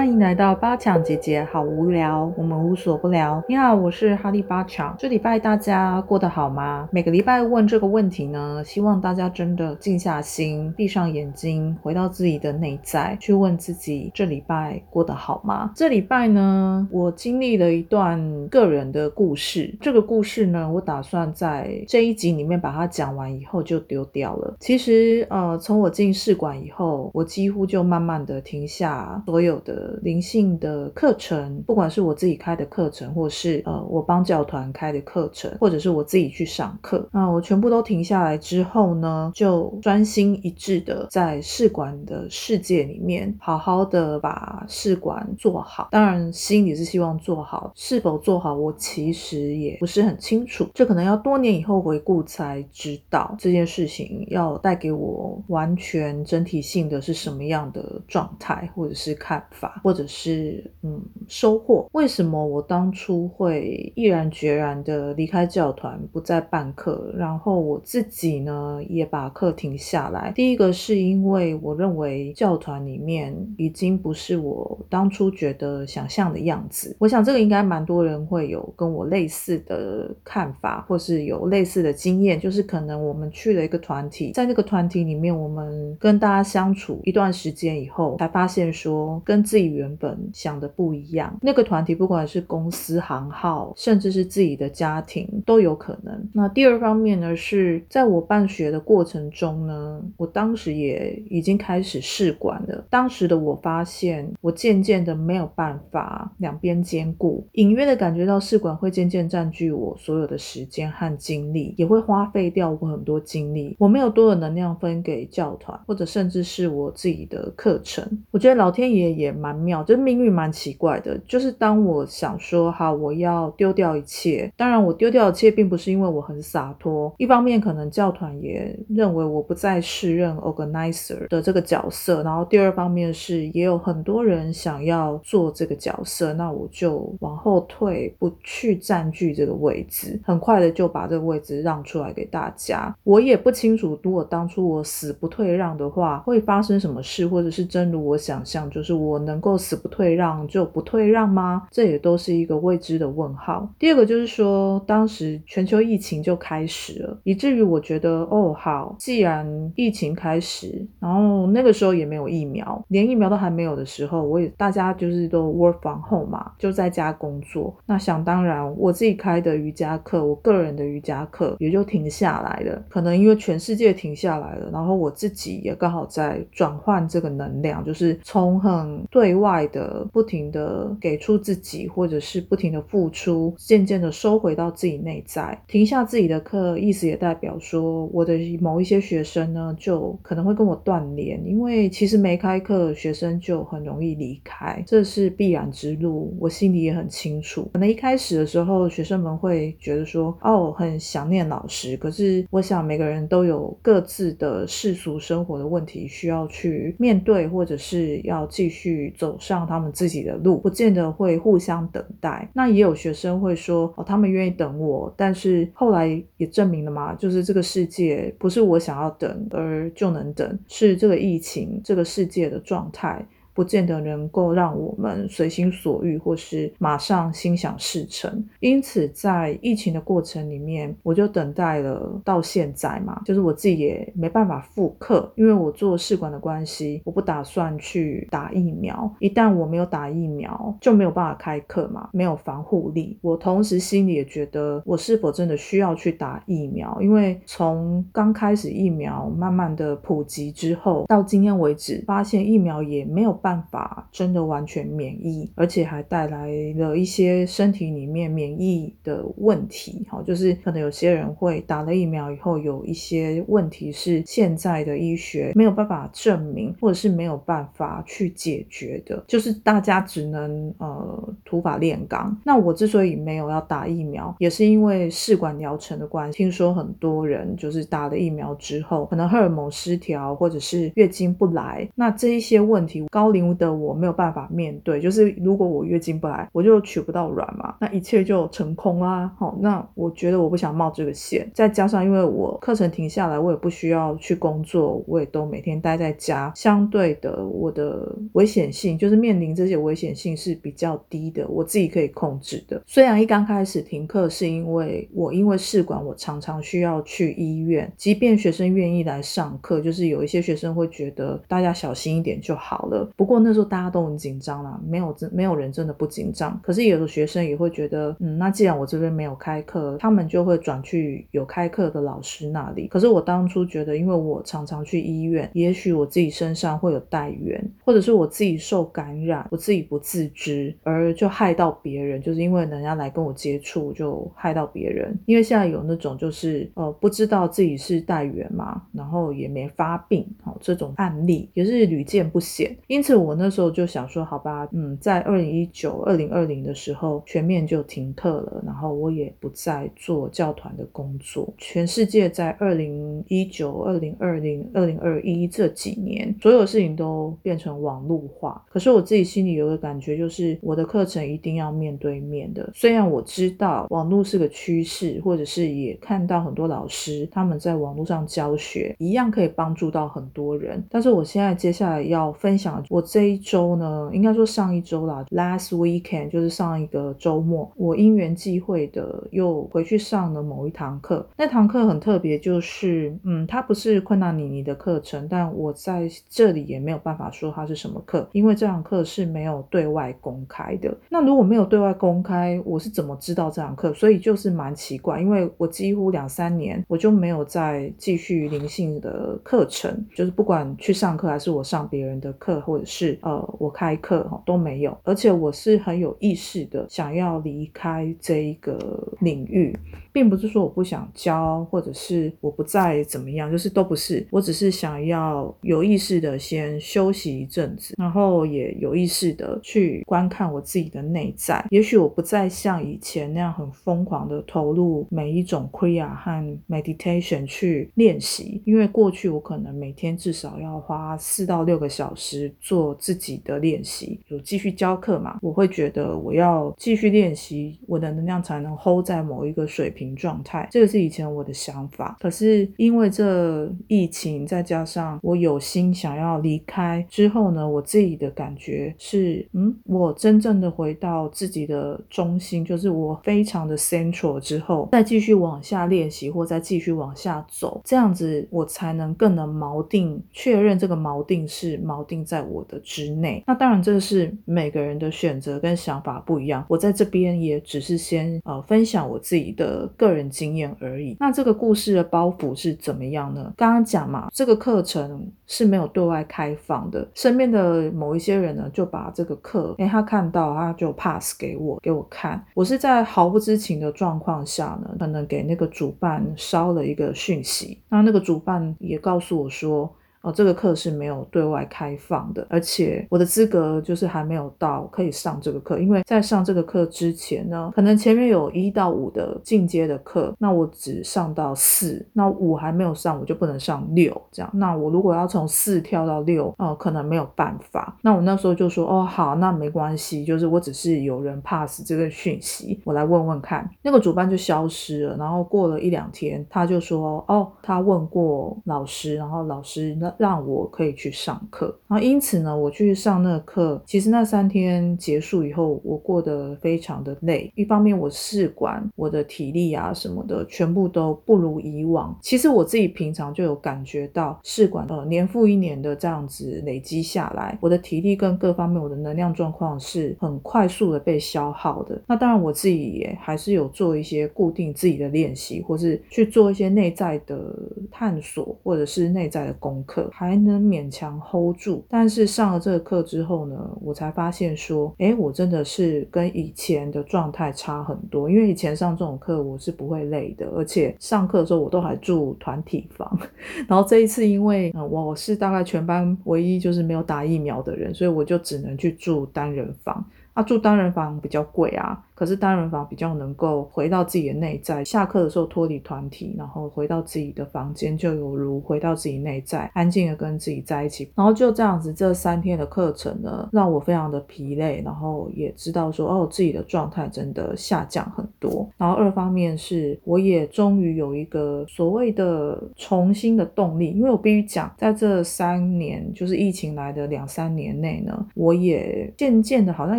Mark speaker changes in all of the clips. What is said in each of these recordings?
Speaker 1: 欢迎来到八强姐姐，好无聊，我们无所不聊。你好，我是哈利八强。这礼拜大家过得好吗？每个礼拜问这个问题呢，希望大家真的静下心，闭上眼睛，回到自己的内在，去问自己这礼拜过得好吗？这礼拜呢，我经历了一段个人的故事。这个故事呢，我打算在这一集里面把它讲完以后就丢掉了。其实，呃，从我进试管以后，我几乎就慢慢的停下所有的。灵性的课程，不管是我自己开的课程，或是呃我帮教团开的课程，或者是我自己去上课，那我全部都停下来之后呢，就专心一致的在试管的世界里面，好好的把试管做好。当然，心里是希望做好，是否做好，我其实也不是很清楚。这可能要多年以后回顾才知道，这件事情要带给我完全整体性的是什么样的状态，或者是看法。或者是嗯收获，为什么我当初会毅然决然的离开教团，不再办课，然后我自己呢也把课停下来。第一个是因为我认为教团里面已经不是我当初觉得想象的样子。我想这个应该蛮多人会有跟我类似的看法，或是有类似的经验，就是可能我们去了一个团体，在那个团体里面，我们跟大家相处一段时间以后，才发现说跟自己原本想的不一样，那个团体不管是公司行号，甚至是自己的家庭都有可能。那第二方面呢，是在我办学的过程中呢，我当时也已经开始试管了。当时的我发现，我渐渐的没有办法两边兼顾，隐约的感觉到试管会渐渐占据我所有的时间和精力，也会花费掉我很多精力。我没有多的能量分给教团，或者甚至是我自己的课程。我觉得老天爷也蛮。妙，这命运蛮奇怪的。就是当我想说好，我要丢掉一切。当然，我丢掉一切，并不是因为我很洒脱。一方面，可能教团也认为我不再适任 organizer 的这个角色。然后，第二方面是也有很多人想要做这个角色，那我就往后退，不去占据这个位置。很快的就把这个位置让出来给大家。我也不清楚，如果当初我死不退让的话，会发生什么事，或者是真如我想象，就是我能够。死不退让就不退让吗？这也都是一个未知的问号。第二个就是说，当时全球疫情就开始了，以至于我觉得，哦，好，既然疫情开始，然后那个时候也没有疫苗，连疫苗都还没有的时候，我也大家就是都 work from home 嘛，就在家工作。那想当然，我自己开的瑜伽课，我个人的瑜伽课也就停下来了。可能因为全世界停下来了，然后我自己也刚好在转换这个能量，就是从很对。外的不停的给出自己，或者是不停的付出，渐渐的收回到自己内在，停下自己的课，意思也代表说，我的某一些学生呢，就可能会跟我断联，因为其实没开课，学生就很容易离开，这是必然之路，我心里也很清楚。可能一开始的时候，学生们会觉得说，哦，很想念老师，可是我想每个人都有各自的世俗生活的问题需要去面对，或者是要继续走。上他们自己的路，不见得会互相等待。那也有学生会说，哦，他们愿意等我，但是后来也证明了嘛，就是这个世界不是我想要等而就能等，是这个疫情这个世界的状态。不见得能够让我们随心所欲，或是马上心想事成。因此，在疫情的过程里面，我就等待了到现在嘛，就是我自己也没办法复课，因为我做试管的关系，我不打算去打疫苗。一旦我没有打疫苗，就没有办法开课嘛，没有防护力。我同时心里也觉得，我是否真的需要去打疫苗？因为从刚开始疫苗慢慢的普及之后，到今天为止，发现疫苗也没有办。办法真的完全免疫，而且还带来了一些身体里面免疫的问题。哈，就是可能有些人会打了疫苗以后有一些问题是现在的医学没有办法证明，或者是没有办法去解决的，就是大家只能呃土法炼钢。那我之所以没有要打疫苗，也是因为试管疗程的关系。听说很多人就是打了疫苗之后，可能荷尔蒙失调，或者是月经不来，那这一些问题高。高龄的我没有办法面对，就是如果我月经不来，我就取不到卵嘛，那一切就成空啦。好，那我觉得我不想冒这个险，再加上因为我课程停下来，我也不需要去工作，我也都每天待在家，相对的我的危险性就是面临这些危险性是比较低的，我自己可以控制的。虽然一刚开始停课是因为我因为试管，我常常需要去医院，即便学生愿意来上课，就是有一些学生会觉得大家小心一点就好了。不过那时候大家都很紧张啦，没有真没有人真的不紧张。可是有的学生也会觉得，嗯，那既然我这边没有开课，他们就会转去有开课的老师那里。可是我当初觉得，因为我常常去医院，也许我自己身上会有带源，或者是我自己受感染，我自己不自知，而就害到别人，就是因为人家来跟我接触，就害到别人。因为现在有那种就是呃不知道自己是带源嘛，然后也没发病，好这种案例也是屡见不鲜。因此我那时候就想说，好吧，嗯，在二零一九、二零二零的时候全面就停课了，然后我也不再做教团的工作。全世界在二零一九、二零二零、二零二一这几年，所有事情都变成网络化。可是我自己心里有个感觉，就是我的课程一定要面对面的。虽然我知道网络是个趋势，或者是也看到很多老师他们在网络上教学，一样可以帮助到很多人。但是我现在接下来要分享，我这一周呢，应该说上一周啦，last weekend 就是上一个周末，我因缘际会的又回去上了某一堂课。那堂课很特别，就是嗯，它不是困难妮妮的课程，但我在这里也没有办法说它是什么课，因为这堂课是没有对外公开的。那如果没有对外公开，我是怎么知道这堂课？所以就是蛮奇怪，因为我几乎两三年我就没有再继续灵性的课程，就是不管去上课还是我上别人的课，或者是呃我开课哈都没有。而且我是很有意识的想要离开这一个领域，并不是说我不想教，或者是我不再怎么样，就是都不是。我只是想要有意识的先休息一阵子，然后也有意识的去观看我自己的内在。也许我不再像以前那样很疯狂的投入每一种 k r i a 和 Meditation 去练习，因为过去我可能每天至少要花四到六个小时做自己的练习，有继续教课嘛？我会觉得我要继续练习，我的能量才能 hold 在某一个水平状态。这个是以前我的想法，可是因为这疫情，再加上我有心想要离开之后呢，我自己的感觉是，嗯，我真正的回到自己的中心，就是我非常的 central 之后，再继续往下练习，或再继续往下走，这样子我才能更能锚定，确认这个锚定是锚定在我的之内。那当然，这是每个人的选择跟想法不一样。我在这边也只是先呃分享我自己的个人经验而已。那这个故事的包袱是怎么样呢？刚刚讲嘛，这个课程是没有对外开放的。身边的某一些人呢，就把这个课，哎，他看到他就 pass 给我，给我看。我是在毫不知情的状况下呢，可能给那个主办捎了一个讯息。那那个主办也告诉我说。哦，这个课是没有对外开放的，而且我的资格就是还没有到可以上这个课，因为在上这个课之前呢，可能前面有一到五的进阶的课，那我只上到四，那五还没有上，我就不能上六，这样，那我如果要从四跳到六，哦，可能没有办法。那我那时候就说，哦，好，那没关系，就是我只是有人 pass 这个讯息，我来问问看。那个主办就消失了，然后过了一两天，他就说，哦，他问过老师，然后老师那。让我可以去上课，然后因此呢，我去上那个课。其实那三天结束以后，我过得非常的累。一方面我试管，我的体力啊什么的，全部都不如以往。其实我自己平常就有感觉到试管，呃，年复一年的这样子累积下来，我的体力跟各方面我的能量状况是很快速的被消耗的。那当然我自己也还是有做一些固定自己的练习，或是去做一些内在的探索，或者是内在的功课。还能勉强 hold 住，但是上了这个课之后呢，我才发现说，哎，我真的是跟以前的状态差很多。因为以前上这种课我是不会累的，而且上课的时候我都还住团体房。然后这一次，因为我是大概全班唯一就是没有打疫苗的人，所以我就只能去住单人房。啊，住单人房比较贵啊。可是单人房比较能够回到自己的内在，下课的时候脱离团体，然后回到自己的房间，就有如回到自己内在，安静的跟自己在一起。然后就这样子，这三天的课程呢，让我非常的疲累，然后也知道说，哦，自己的状态真的下降很多。然后二方面是，我也终于有一个所谓的重新的动力，因为我必须讲，在这三年，就是疫情来的两三年内呢，我也渐渐的好像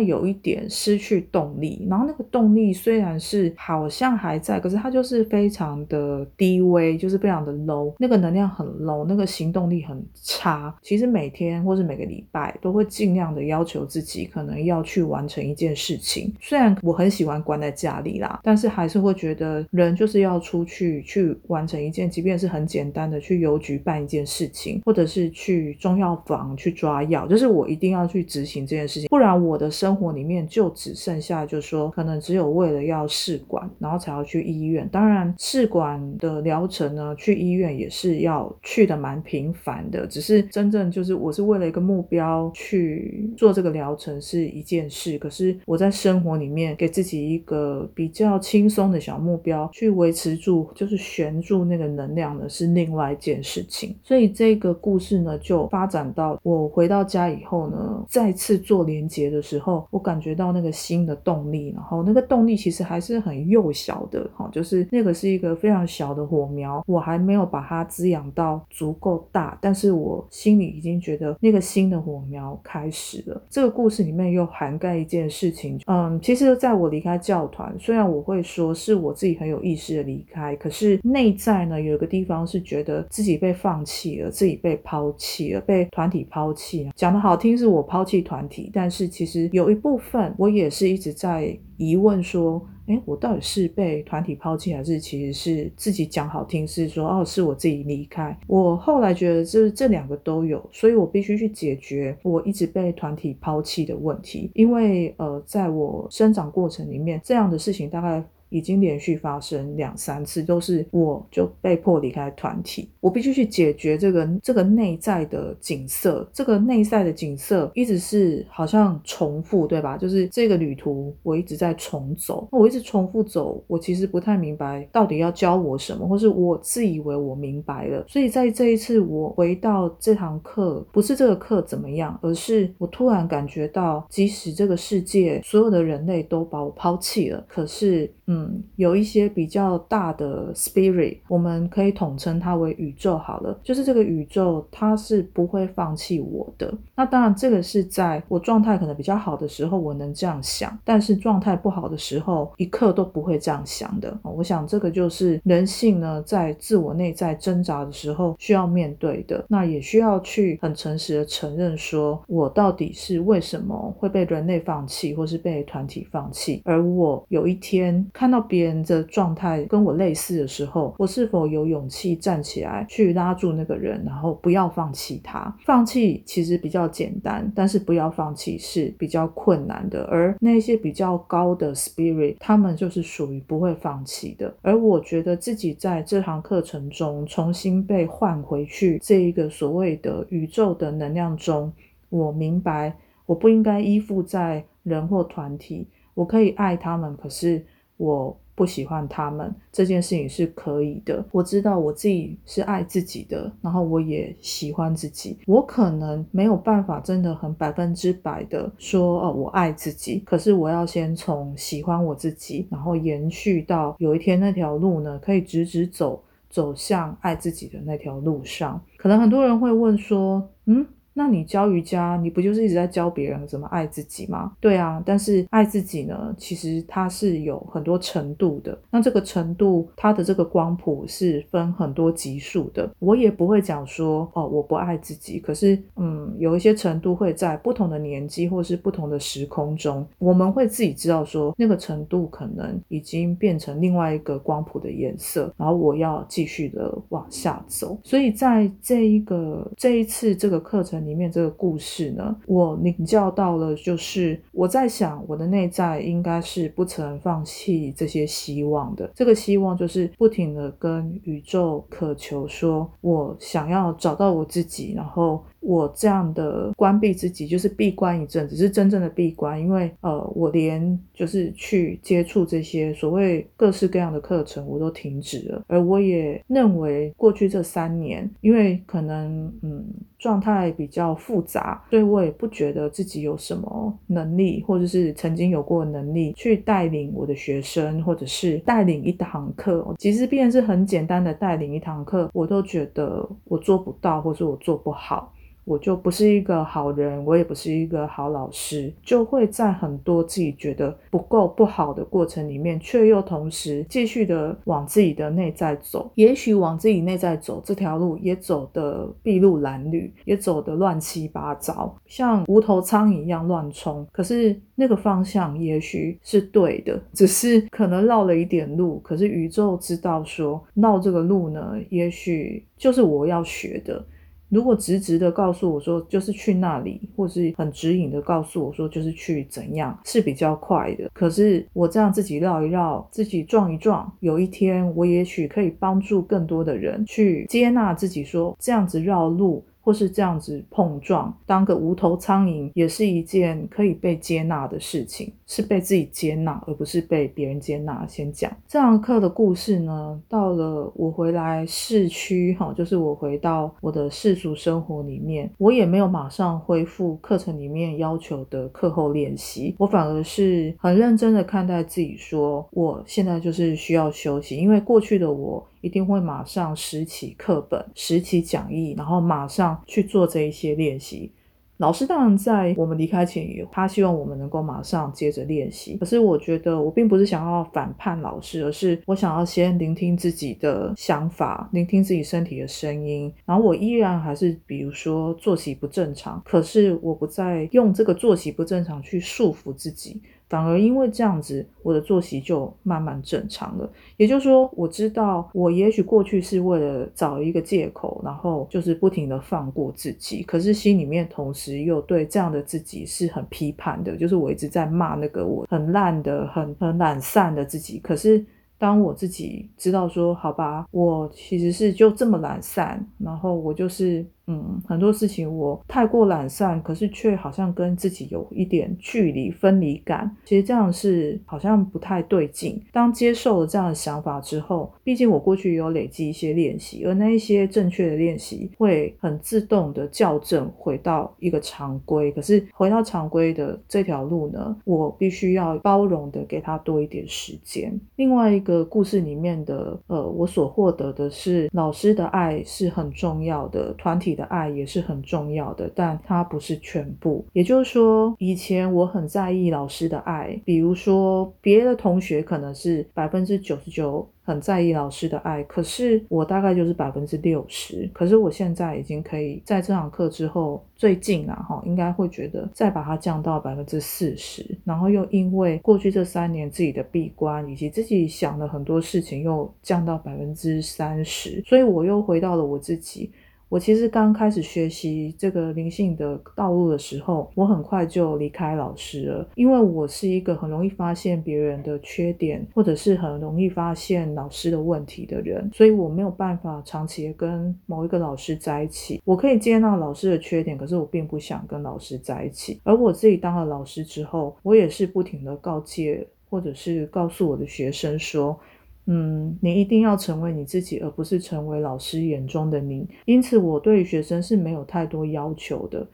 Speaker 1: 有有一点失去动力，然后那个动力虽然是好像还在，可是它就是非常的低微，就是非常的 low，那个能量很 low，那个行动力很差。其实每天或是每个礼拜都会尽量的要求自己，可能要去完成一件事情。虽然我很喜欢关在家里啦，但是还是会觉得人就是要出去去完成一件，即便是很简单的去邮局办一件事情，或者是去中药房去抓药，就是我一定要去执行这件事情，不然我的生活里面就只剩下，就是说。可能只有为了要试管，然后才要去医院。当然，试管的疗程呢，去医院也是要去的蛮频繁的。只是真正就是我是为了一个目标去做这个疗程是一件事，可是我在生活里面给自己一个比较轻松的小目标，去维持住就是悬住那个能量呢，是另外一件事情。所以这个故事呢，就发展到我回到家以后呢，再次做连接的时候，我感觉到那个新的动力然后，那个动力其实还是很幼小的，哈，就是那个是一个非常小的火苗，我还没有把它滋养到足够大，但是我心里已经觉得那个新的火苗开始了。这个故事里面又涵盖一件事情，嗯，其实在我离开教团，虽然我会说是我自己很有意识的离开，可是内在呢有一个地方是觉得自己被放弃了，自己被抛弃了，被团体抛弃。讲的好听是我抛弃团体，但是其实有一部部分我也是一直在。疑问说：“诶，我到底是被团体抛弃，还是其实是自己讲好听是说哦，是我自己离开？我后来觉得就是这两个都有，所以我必须去解决我一直被团体抛弃的问题。因为呃，在我生长过程里面，这样的事情大概。”已经连续发生两三次，都是我就被迫离开团体，我必须去解决这个这个内在的景色，这个内在的景色一直是好像重复，对吧？就是这个旅途我一直在重走，那我一直重复走，我其实不太明白到底要教我什么，或是我自以为我明白了。所以在这一次我回到这堂课，不是这个课怎么样，而是我突然感觉到，即使这个世界所有的人类都把我抛弃了，可是。嗯，有一些比较大的 spirit，我们可以统称它为宇宙好了。就是这个宇宙，它是不会放弃我的。那当然，这个是在我状态可能比较好的时候，我能这样想；但是状态不好的时候，一刻都不会这样想的。我想，这个就是人性呢，在自我内在挣扎的时候需要面对的。那也需要去很诚实的承认，说我到底是为什么会被人类放弃，或是被团体放弃，而我有一天。看到别人的状态跟我类似的时候，我是否有勇气站起来去拉住那个人，然后不要放弃他？放弃其实比较简单，但是不要放弃是比较困难的。而那些比较高的 spirit，他们就是属于不会放弃的。而我觉得自己在这堂课程中重新被换回去这一个所谓的宇宙的能量中，我明白我不应该依附在人或团体，我可以爱他们，可是。我不喜欢他们这件事情是可以的。我知道我自己是爱自己的，然后我也喜欢自己。我可能没有办法真的很百分之百的说哦，我爱自己。可是我要先从喜欢我自己，然后延续到有一天那条路呢，可以直直走走向爱自己的那条路上。可能很多人会问说，嗯。那你教瑜伽，你不就是一直在教别人怎么爱自己吗？对啊，但是爱自己呢，其实它是有很多程度的。那这个程度，它的这个光谱是分很多级数的。我也不会讲说哦，我不爱自己。可是，嗯，有一些程度会在不同的年纪或是不同的时空中，我们会自己知道说那个程度可能已经变成另外一个光谱的颜色，然后我要继续的往下走。所以在这一个这一次这个课程。里面这个故事呢，我领教到了，就是我在想，我的内在应该是不曾放弃这些希望的。这个希望就是不停的跟宇宙渴求，说我想要找到我自己，然后。我这样的关闭自己，就是闭关一阵，只是真正的闭关，因为呃，我连就是去接触这些所谓各式各样的课程，我都停止了。而我也认为，过去这三年，因为可能嗯状态比较复杂，所以我也不觉得自己有什么能力，或者是曾经有过能力去带领我的学生，或者是带领一堂课。其实，便是很简单的带领一堂课，我都觉得我做不到，或者我做不好。我就不是一个好人，我也不是一个好老师，就会在很多自己觉得不够不好的过程里面，却又同时继续的往自己的内在走。也许往自己内在走这条路也走的筚路蓝缕，也走的乱七八糟，像无头苍蝇一样乱冲。可是那个方向也许是对的，只是可能绕了一点路。可是宇宙知道说绕这个路呢，也许就是我要学的。如果直直的告诉我说就是去那里，或是很指引的告诉我说就是去怎样是比较快的。可是我这样自己绕一绕，自己撞一撞，有一天我也许可以帮助更多的人去接纳自己，说这样子绕路。或是这样子碰撞，当个无头苍蝇也是一件可以被接纳的事情，是被自己接纳，而不是被别人接纳。先讲这堂课的故事呢，到了我回来市区，哈，就是我回到我的世俗生活里面，我也没有马上恢复课程里面要求的课后练习，我反而是很认真的看待自己，说我现在就是需要休息，因为过去的我。一定会马上拾起课本、拾起讲义，然后马上去做这一些练习。老师当然在我们离开前，他希望我们能够马上接着练习。可是我觉得我并不是想要反叛老师，而是我想要先聆听自己的想法，聆听自己身体的声音。然后我依然还是，比如说作息不正常，可是我不再用这个作息不正常去束缚自己。反而因为这样子，我的作息就慢慢正常了。也就是说，我知道我也许过去是为了找一个借口，然后就是不停的放过自己，可是心里面同时又对这样的自己是很批判的，就是我一直在骂那个我很烂的、很很懒散的自己。可是当我自己知道说，好吧，我其实是就这么懒散，然后我就是。嗯，很多事情我太过懒散，可是却好像跟自己有一点距离分离感。其实这样是好像不太对劲。当接受了这样的想法之后，毕竟我过去有累积一些练习，而那一些正确的练习会很自动的校正回到一个常规。可是回到常规的这条路呢，我必须要包容的给他多一点时间。另外一个故事里面的，呃，我所获得的是老师的爱是很重要的，团体。你的爱也是很重要的，但它不是全部。也就是说，以前我很在意老师的爱，比如说别的同学可能是百分之九十九。很在意老师的爱，可是我大概就是百分之六十。可是我现在已经可以在这堂课之后，最近啊哈，应该会觉得再把它降到百分之四十。然后又因为过去这三年自己的闭关，以及自己想了很多事情，又降到百分之三十。所以我又回到了我自己。我其实刚开始学习这个灵性的道路的时候，我很快就离开老师了，因为我是一个很容易发现别人的缺点，或者是很容易发现老师的问题的人，所以我没有办法长期跟某一个老师在一起。我可以接纳老师的缺点，可是我并不想跟老师在一起。而我自己当了老师之后，我也是不停的告诫，或者是告诉我的学生说。嗯，你一定要成为你自己，而不是成为老师眼中的你。因此，我对学生是没有太多要求的。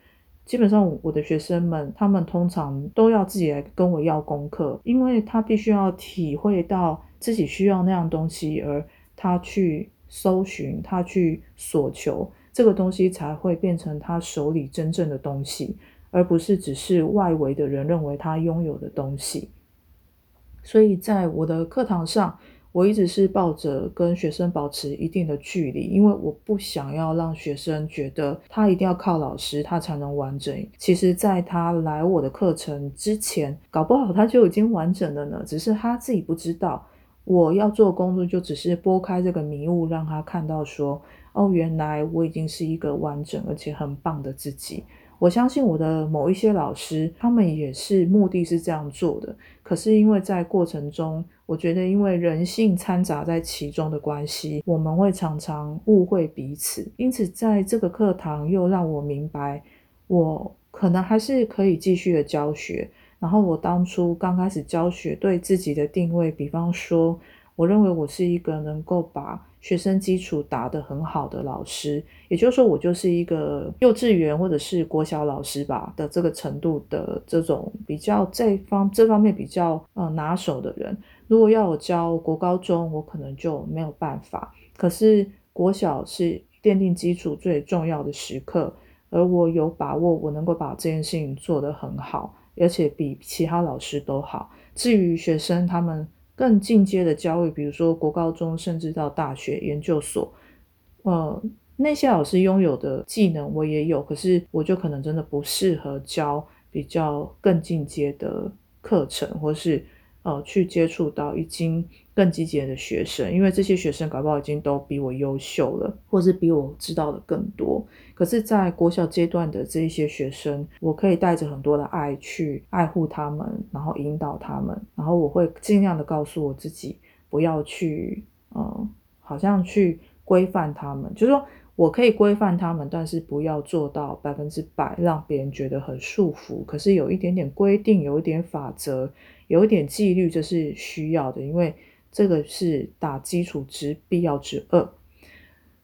Speaker 1: 基本上，我的学生们，他们通常都要自己来跟我要功课，因为他必须要体会到自己需要那样东西，而他去搜寻，他去索求这个东西，才会变成他手里真正的东西，而不是只是外围的人认为他拥有的东西。所以在我的课堂上。我一直是抱着跟学生保持一定的距离，因为我不想要让学生觉得他一定要靠老师他才能完整。其实，在他来我的课程之前，搞不好他就已经完整了呢，只是他自己不知道。我要做工作就只是拨开这个迷雾，让他看到说，哦，原来我已经是一个完整而且很棒的自己。我相信我的某一些老师，他们也是目的是这样做的。可是因为在过程中，我觉得因为人性掺杂在其中的关系，我们会常常误会彼此。因此，在这个课堂又让我明白，我可能还是可以继续的教学。然后我当初刚开始教学，对自己的定位，比方说，我认为我是一个能够把学生基础打得很好的老师，也就是说，我就是一个幼稚园或者是国小老师吧的这个程度的这种比较这方这方面比较呃拿手的人。如果要我教国高中，我可能就没有办法。可是国小是奠定基础最重要的时刻，而我有把握，我能够把这件事情做得很好。而且比其他老师都好。至于学生他们更进阶的教育，比如说国高中，甚至到大学研究所，呃，那些老师拥有的技能我也有，可是我就可能真的不适合教比较更进阶的课程，或是。呃，去接触到已经更积极的学生，因为这些学生搞不好已经都比我优秀了，或是比我知道的更多。可是，在国小阶段的这一些学生，我可以带着很多的爱去爱护他们，然后引导他们，然后我会尽量的告诉我自己，不要去，嗯，好像去规范他们，就是说。我可以规范他们，但是不要做到百分之百让别人觉得很束缚。可是有一点点规定，有一点法则，有一点纪律，这是需要的，因为这个是打基础之必要之二。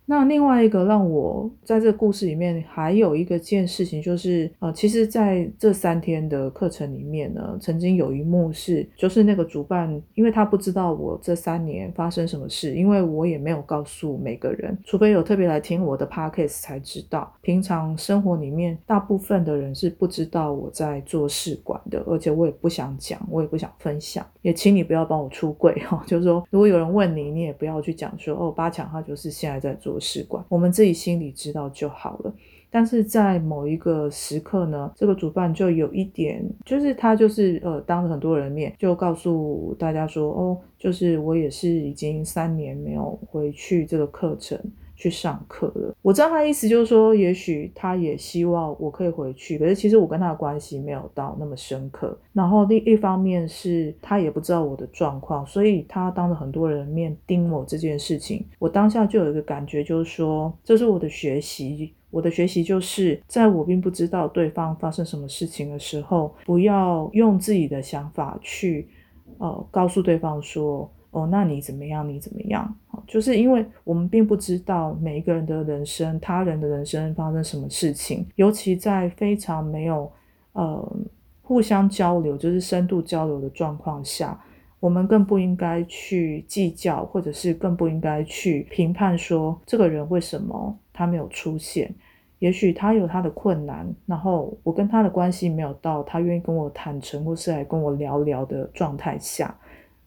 Speaker 1: 那另外一个让我在这个故事里面还有一个件事情，就是呃，其实在这三天的课程里面呢，曾经有一幕是，就是那个主办，因为他不知道我这三年发生什么事，因为我也没有告诉每个人，除非有特别来听我的 podcast 才知道。平常生活里面，大部分的人是不知道我在做试管的，而且我也不想讲，我也不想分享，也请你不要帮我出柜哈。就是说，如果有人问你，你也不要去讲说哦，八强他就是现在在做。试管，我们自己心里知道就好了。但是在某一个时刻呢，这个主办就有一点，就是他就是呃，当着很多人面就告诉大家说，哦，就是我也是已经三年没有回去这个课程。去上课了。我知道他的意思就是说，也许他也希望我可以回去，可是其实我跟他的关系没有到那么深刻。然后另一方面是他也不知道我的状况，所以他当着很多人面盯我这件事情，我当下就有一个感觉，就是说这是我的学习。我的学习就是在我并不知道对方发生什么事情的时候，不要用自己的想法去呃告诉对方说。哦，那你怎么样？你怎么样？就是因为我们并不知道每一个人的人生、他人的人生发生什么事情，尤其在非常没有呃互相交流，就是深度交流的状况下，我们更不应该去计较，或者是更不应该去评判说这个人为什么他没有出现。也许他有他的困难，然后我跟他的关系没有到他愿意跟我坦诚，或是来跟我聊聊的状态下。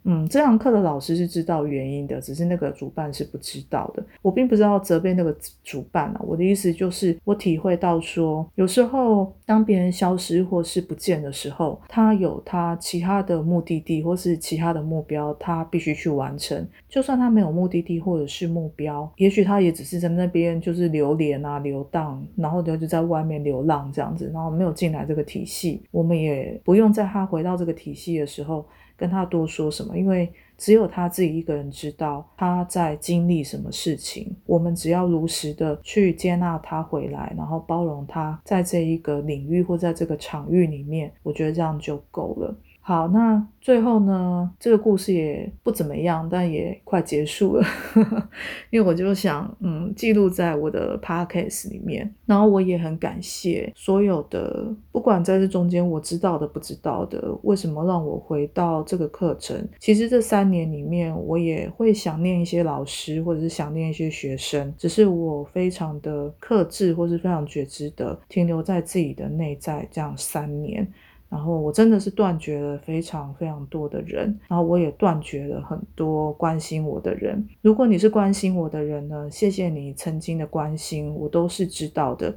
Speaker 1: 嗯，这堂课的老师是知道原因的，只是那个主办是不知道的。我并不知道责备那个主办啊，我的意思就是，我体会到说，有时候当别人消失或是不见的时候，他有他其他的目的地或是其他的目标，他必须去完成。就算他没有目的地或者是目标，也许他也只是在那边就是流连啊、流荡，然后就就在外面流浪这样子，然后没有进来这个体系。我们也不用在他回到这个体系的时候。跟他多说什么，因为只有他自己一个人知道他在经历什么事情。我们只要如实的去接纳他回来，然后包容他在这一个领域或在这个场域里面，我觉得这样就够了。好，那最后呢，这个故事也不怎么样，但也快结束了，因为我就想，嗯，记录在我的 podcast 里面。然后我也很感谢所有的，不管在这中间我知道的、不知道的，为什么让我回到这个课程。其实这三年里面，我也会想念一些老师，或者是想念一些学生，只是我非常的克制，或是非常觉知的停留在自己的内在，这样三年。然后我真的是断绝了非常非常多的人，然后我也断绝了很多关心我的人。如果你是关心我的人呢，谢谢你曾经的关心，我都是知道的。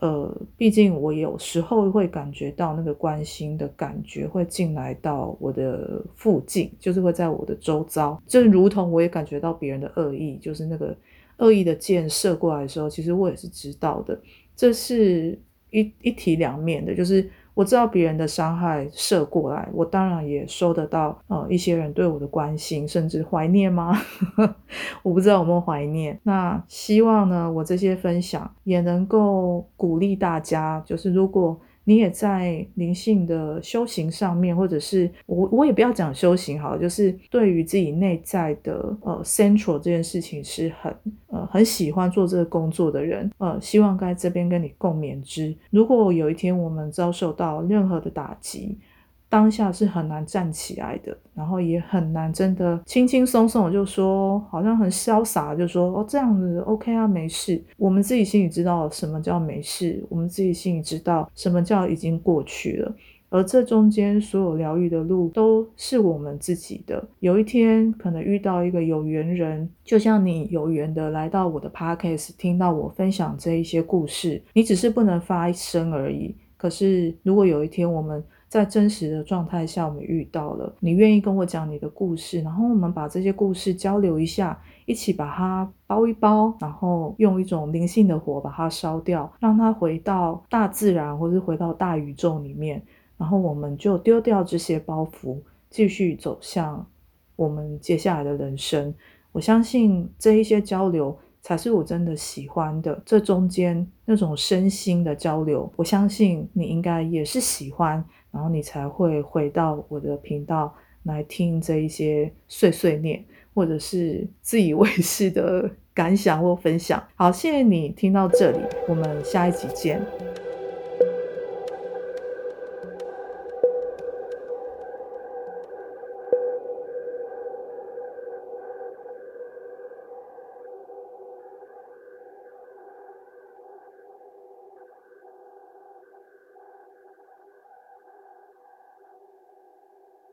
Speaker 1: 呃，毕竟我有时候会感觉到那个关心的感觉会进来到我的附近，就是会在我的周遭，就如同我也感觉到别人的恶意，就是那个恶意的箭射过来的时候，其实我也是知道的。这是。一一体两面的，就是我知道别人的伤害射过来，我当然也收得到呃一些人对我的关心，甚至怀念吗？我不知道有没有怀念。那希望呢，我这些分享也能够鼓励大家，就是如果。你也在灵性的修行上面，或者是我我也不要讲修行好，就是对于自己内在的呃 central 这件事情是很呃很喜欢做这个工作的人，呃，希望在这边跟你共勉之。如果有一天我们遭受到任何的打击，当下是很难站起来的，然后也很难真的轻轻松松就说，好像很潇洒就说哦这样子 OK 啊没事。我们自己心里知道什么叫没事，我们自己心里知道什么叫已经过去了。而这中间所有疗愈的路都是我们自己的。有一天可能遇到一个有缘人，就像你有缘的来到我的 podcast，听到我分享这一些故事，你只是不能发声而已。可是如果有一天我们在真实的状态下，我们遇到了你愿意跟我讲你的故事，然后我们把这些故事交流一下，一起把它包一包，然后用一种灵性的火把它烧掉，让它回到大自然，或是回到大宇宙里面，然后我们就丢掉这些包袱，继续走向我们接下来的人生。我相信这一些交流才是我真的喜欢的，这中间那种身心的交流，我相信你应该也是喜欢。然后你才会回到我的频道来听这一些碎碎念，或者是自以为是的感想或分享。好，谢谢你听到这里，我们下一集见。